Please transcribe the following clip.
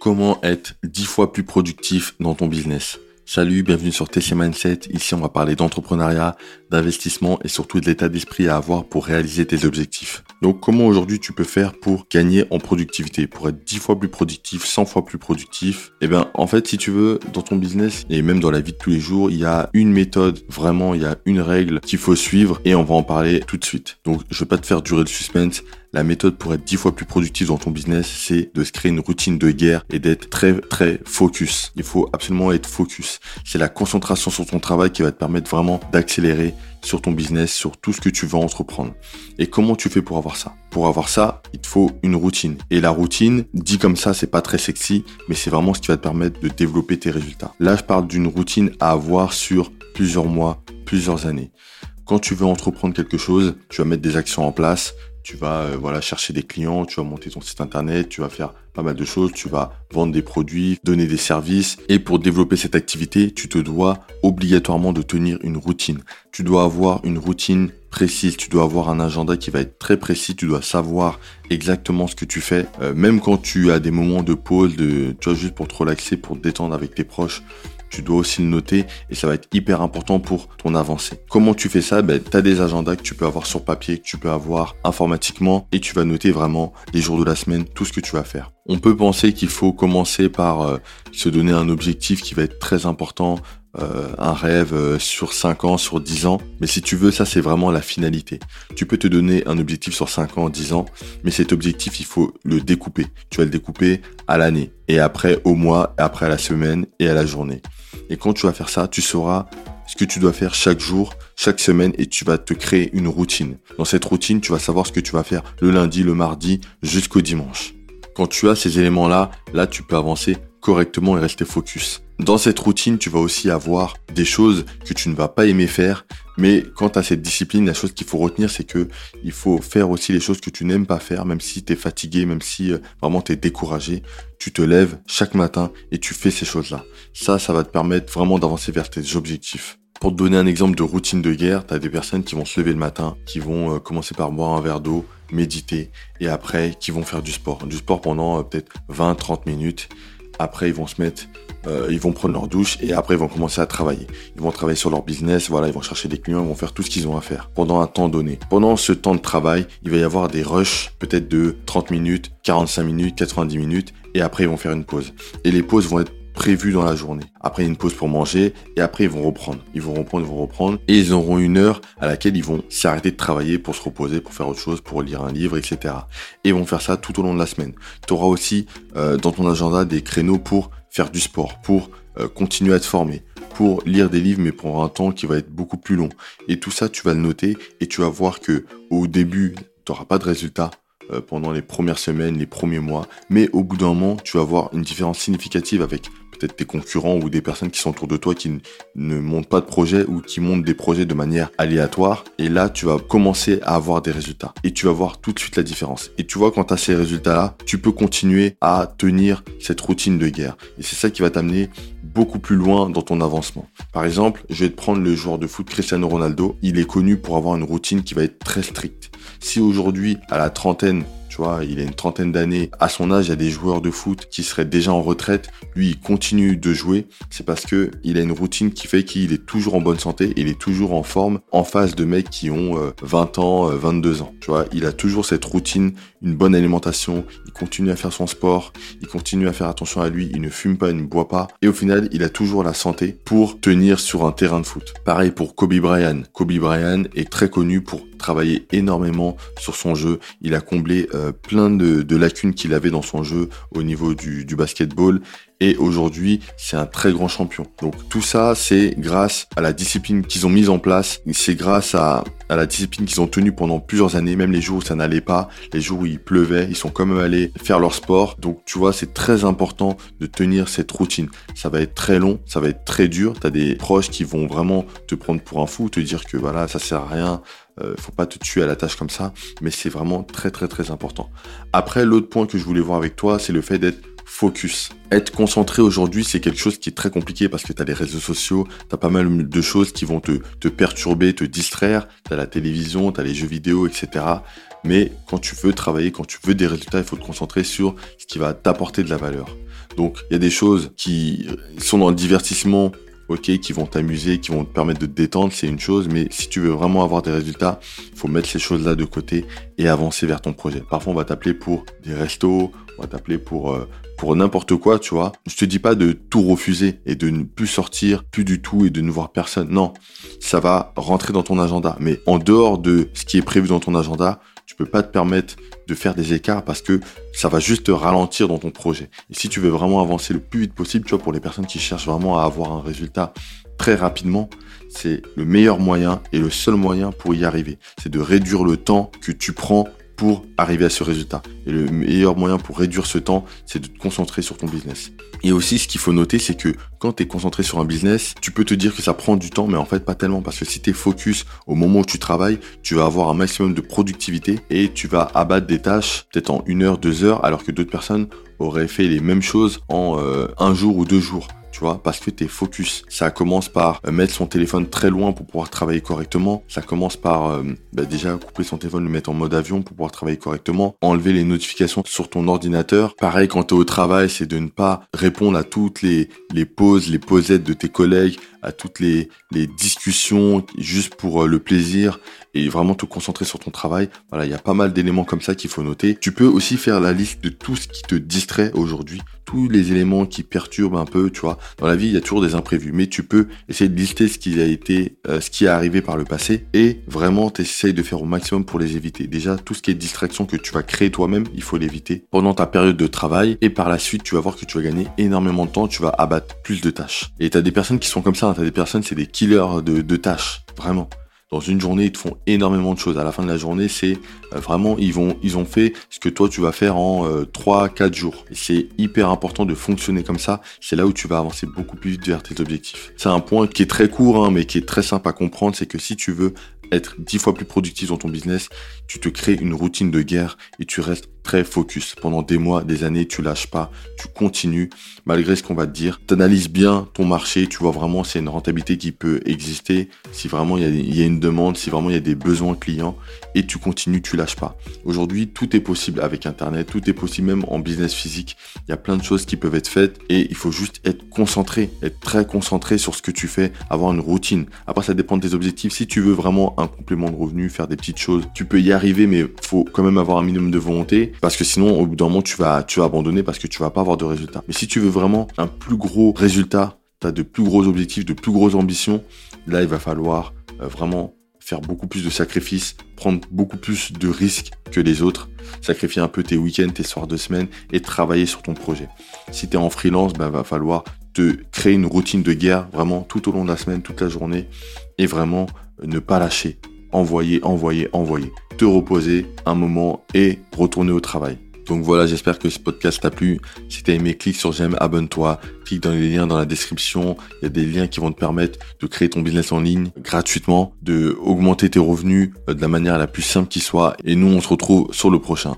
Comment être 10 fois plus productif dans ton business? Salut, bienvenue sur TC Mindset. Ici, on va parler d'entrepreneuriat, d'investissement et surtout de l'état d'esprit à avoir pour réaliser tes objectifs. Donc, comment aujourd'hui tu peux faire pour gagner en productivité, pour être 10 fois plus productif, 100 fois plus productif? Eh bien, en fait, si tu veux, dans ton business et même dans la vie de tous les jours, il y a une méthode, vraiment, il y a une règle qu'il faut suivre et on va en parler tout de suite. Donc, je vais pas te faire durer le suspense. La méthode pour être dix fois plus productif dans ton business, c'est de se créer une routine de guerre et d'être très très focus. Il faut absolument être focus. C'est la concentration sur ton travail qui va te permettre vraiment d'accélérer sur ton business, sur tout ce que tu veux entreprendre. Et comment tu fais pour avoir ça? Pour avoir ça, il te faut une routine. Et la routine, dit comme ça, c'est pas très sexy, mais c'est vraiment ce qui va te permettre de développer tes résultats. Là, je parle d'une routine à avoir sur plusieurs mois, plusieurs années. Quand tu veux entreprendre quelque chose, tu vas mettre des actions en place, tu vas euh, voilà chercher des clients, tu vas monter ton site internet, tu vas faire pas mal de choses, tu vas vendre des produits, donner des services et pour développer cette activité, tu te dois obligatoirement de tenir une routine. Tu dois avoir une routine précise, tu dois avoir un agenda qui va être très précis, tu dois savoir exactement ce que tu fais, euh, même quand tu as des moments de pause, de tu vois juste pour te relaxer, pour te détendre avec tes proches tu dois aussi le noter et ça va être hyper important pour ton avancée. Comment tu fais ça? Ben, Tu as des agendas que tu peux avoir sur papier, que tu peux avoir informatiquement et tu vas noter vraiment les jours de la semaine, tout ce que tu vas faire. On peut penser qu'il faut commencer par euh, se donner un objectif qui va être très important, euh, un rêve euh, sur 5 ans, sur 10 ans. Mais si tu veux, ça c'est vraiment la finalité. Tu peux te donner un objectif sur 5 ans, 10 ans, mais cet objectif, il faut le découper. Tu vas le découper à l'année, et après au mois, et après à la semaine, et à la journée. Et quand tu vas faire ça, tu sauras ce que tu dois faire chaque jour, chaque semaine, et tu vas te créer une routine. Dans cette routine, tu vas savoir ce que tu vas faire le lundi, le mardi, jusqu'au dimanche. Quand tu as ces éléments-là, là, tu peux avancer correctement et rester focus. Dans cette routine, tu vas aussi avoir des choses que tu ne vas pas aimer faire, mais quant à cette discipline, la chose qu'il faut retenir, c'est que il faut faire aussi les choses que tu n'aimes pas faire, même si tu es fatigué, même si euh, vraiment tu es découragé. Tu te lèves chaque matin et tu fais ces choses-là. Ça, ça va te permettre vraiment d'avancer vers tes objectifs. Pour te donner un exemple de routine de guerre, tu as des personnes qui vont se lever le matin, qui vont euh, commencer par boire un verre d'eau, méditer, et après qui vont faire du sport. Du sport pendant euh, peut-être 20-30 minutes. Après, ils vont se mettre euh, ils vont prendre leur douche et après ils vont commencer à travailler. Ils vont travailler sur leur business, voilà, ils vont chercher des clients, ils vont faire tout ce qu'ils ont à faire pendant un temps donné. Pendant ce temps de travail, il va y avoir des rushs peut-être de 30 minutes, 45 minutes, 90 minutes et après ils vont faire une pause. Et les pauses vont être prévues dans la journée. Après, une pause pour manger et après, ils vont reprendre. Ils vont reprendre, ils vont reprendre et ils auront une heure à laquelle ils vont s'arrêter de travailler pour se reposer, pour faire autre chose, pour lire un livre, etc. Et ils vont faire ça tout au long de la semaine. Tu auras aussi euh, dans ton agenda des créneaux pour faire du sport, pour euh, continuer à te former, pour lire des livres mais pour un temps qui va être beaucoup plus long. Et tout ça, tu vas le noter et tu vas voir que au début, tu n'auras pas de résultat euh, pendant les premières semaines, les premiers mois, mais au bout d'un moment, tu vas voir une différence significative avec peut-être tes concurrents ou des personnes qui sont autour de toi qui ne montent pas de projet ou qui montent des projets de manière aléatoire. Et là, tu vas commencer à avoir des résultats. Et tu vas voir tout de suite la différence. Et tu vois, quand tu as ces résultats-là, tu peux continuer à tenir cette routine de guerre. Et c'est ça qui va t'amener beaucoup plus loin dans ton avancement. Par exemple, je vais te prendre le joueur de foot Cristiano Ronaldo. Il est connu pour avoir une routine qui va être très stricte. Si aujourd'hui, à la trentaine, tu vois, il a une trentaine d'années. À son âge, il y a des joueurs de foot qui seraient déjà en retraite. Lui, il continue de jouer. C'est parce que il a une routine qui fait qu'il est toujours en bonne santé. Il est toujours en forme en face de mecs qui ont 20 euh, ans, 22 euh, ans. Tu vois, il a toujours cette routine, une bonne alimentation. Il continue à faire son sport. Il continue à faire attention à lui. Il ne fume pas, il ne boit pas. Et au final, il a toujours la santé pour tenir sur un terrain de foot. Pareil pour Kobe Bryant. Kobe Bryant est très connu pour travailler énormément sur son jeu. Il a comblé euh, plein de, lacunes qu'il avait dans son jeu au niveau du, basketball et aujourd'hui c'est un très grand champion. Donc tout ça c'est grâce à la discipline qu'ils ont mise en place, c'est grâce à, la discipline qu'ils ont tenue pendant plusieurs années, même les jours où ça n'allait pas, les jours où il pleuvait, ils sont quand même allés faire leur sport. Donc tu vois c'est très important de tenir cette routine. Ça va être très long, ça va être très dur, tu as des proches qui vont vraiment te prendre pour un fou, te dire que voilà ça sert à rien, euh, faut pas te tuer à la tâche comme ça, mais c'est vraiment très très très important. Après l'autre point que je voulais voir avec toi, c'est le fait d'être focus. Être concentré aujourd'hui, c'est quelque chose qui est très compliqué parce que tu as les réseaux sociaux, tu as pas mal de choses qui vont te, te perturber, te distraire, tu as la télévision, tu as les jeux vidéo, etc. Mais quand tu veux travailler, quand tu veux des résultats, il faut te concentrer sur ce qui va t'apporter de la valeur. Donc il y a des choses qui sont dans le divertissement, ok, qui vont t'amuser, qui vont te permettre de te détendre, c'est une chose, mais si tu veux vraiment avoir des résultats, faut mettre ces choses-là de côté et avancer vers ton projet. Parfois, on va t'appeler pour des restos, on va t'appeler pour euh, pour n'importe quoi, tu vois. Je te dis pas de tout refuser et de ne plus sortir, plus du tout et de ne voir personne. Non, ça va rentrer dans ton agenda. Mais en dehors de ce qui est prévu dans ton agenda, tu peux pas te permettre de faire des écarts parce que ça va juste te ralentir dans ton projet. Et si tu veux vraiment avancer le plus vite possible, tu vois, pour les personnes qui cherchent vraiment à avoir un résultat très rapidement, c'est le meilleur moyen et le seul moyen pour y arriver. C'est de réduire le temps que tu prends pour arriver à ce résultat. Et le meilleur moyen pour réduire ce temps, c'est de te concentrer sur ton business. Et aussi, ce qu'il faut noter, c'est que quand tu es concentré sur un business, tu peux te dire que ça prend du temps, mais en fait pas tellement, parce que si tu es focus au moment où tu travailles, tu vas avoir un maximum de productivité et tu vas abattre des tâches peut-être en une heure, deux heures, alors que d'autres personnes auraient fait les mêmes choses en euh, un jour ou deux jours tu vois, parce que t'es focus. Ça commence par euh, mettre son téléphone très loin pour pouvoir travailler correctement. Ça commence par euh, bah, déjà couper son téléphone, le mettre en mode avion pour pouvoir travailler correctement. Enlever les notifications sur ton ordinateur. Pareil, quand t'es au travail, c'est de ne pas répondre à toutes les, les pauses, les pausettes de tes collègues, à toutes les, discussions juste pour euh, le plaisir et vraiment te concentrer sur ton travail. Voilà, il y a pas mal d'éléments comme ça qu'il faut noter. Tu peux aussi faire la liste de tout ce qui te distrait aujourd'hui, tous les éléments qui perturbent un peu, tu vois. Dans la vie, il y a toujours des imprévus, mais tu peux essayer de lister ce qui a été, euh, ce qui est arrivé par le passé et vraiment t'essayes de faire au maximum pour les éviter. Déjà, tout ce qui est distraction que tu vas créer toi-même, il faut l'éviter pendant ta période de travail et par la suite, tu vas voir que tu vas gagner énormément de temps, tu vas abattre plus de tâches. Et tu as des personnes qui sont comme ça, des personnes, c'est des killers de, tâches, vraiment dans une journée, ils te font énormément de choses. À la fin de la journée, c'est euh, vraiment, ils vont, ils ont fait ce que toi tu vas faire en euh, 3, 4 jours. C'est hyper important de fonctionner comme ça. C'est là où tu vas avancer beaucoup plus vite vers tes objectifs. C'est un point qui est très court, hein, mais qui est très simple à comprendre. C'est que si tu veux être dix fois plus productif dans ton business, tu te crées une routine de guerre et tu restes très focus. Pendant des mois, des années, tu lâches pas, tu continues, malgré ce qu'on va te dire. Tu analyses bien ton marché, tu vois vraiment c'est une rentabilité qui peut exister, si vraiment il y, a, une demande, si vraiment il y a des besoins clients, et tu continues, tu lâches pas. Aujourd'hui, tout est possible avec Internet, tout est possible même en business physique. Il y a plein de choses qui peuvent être faites et il faut juste être concentré, être très concentré sur ce que tu fais, avoir une routine. Après, ça dépend de tes objectifs. Si tu veux vraiment un complément de revenu, faire des petites choses, tu peux y arriver, mais faut quand même avoir un minimum de volonté parce que sinon, au bout d'un moment, tu vas, tu vas abandonner parce que tu vas pas avoir de résultats. Mais si tu veux vraiment un plus gros résultat, tu as de plus gros objectifs, de plus grosses ambitions, là, il va falloir euh, vraiment faire beaucoup plus de sacrifices, prendre beaucoup plus de risques que les autres, sacrifier un peu tes week-ends, tes soirs de semaine et travailler sur ton projet. Si tu es en freelance, ben, va falloir te créer une routine de guerre vraiment tout au long de la semaine, toute la journée et vraiment ne pas lâcher. Envoyer, envoyer, envoyer te reposer un moment et retourner au travail. Donc voilà, j'espère que ce podcast t'a plu. Si t'as aimé, clique sur j'aime, abonne-toi, clique dans les liens dans la description. Il y a des liens qui vont te permettre de créer ton business en ligne gratuitement, de augmenter tes revenus euh, de la manière la plus simple qui soit. Et nous, on se retrouve sur le prochain.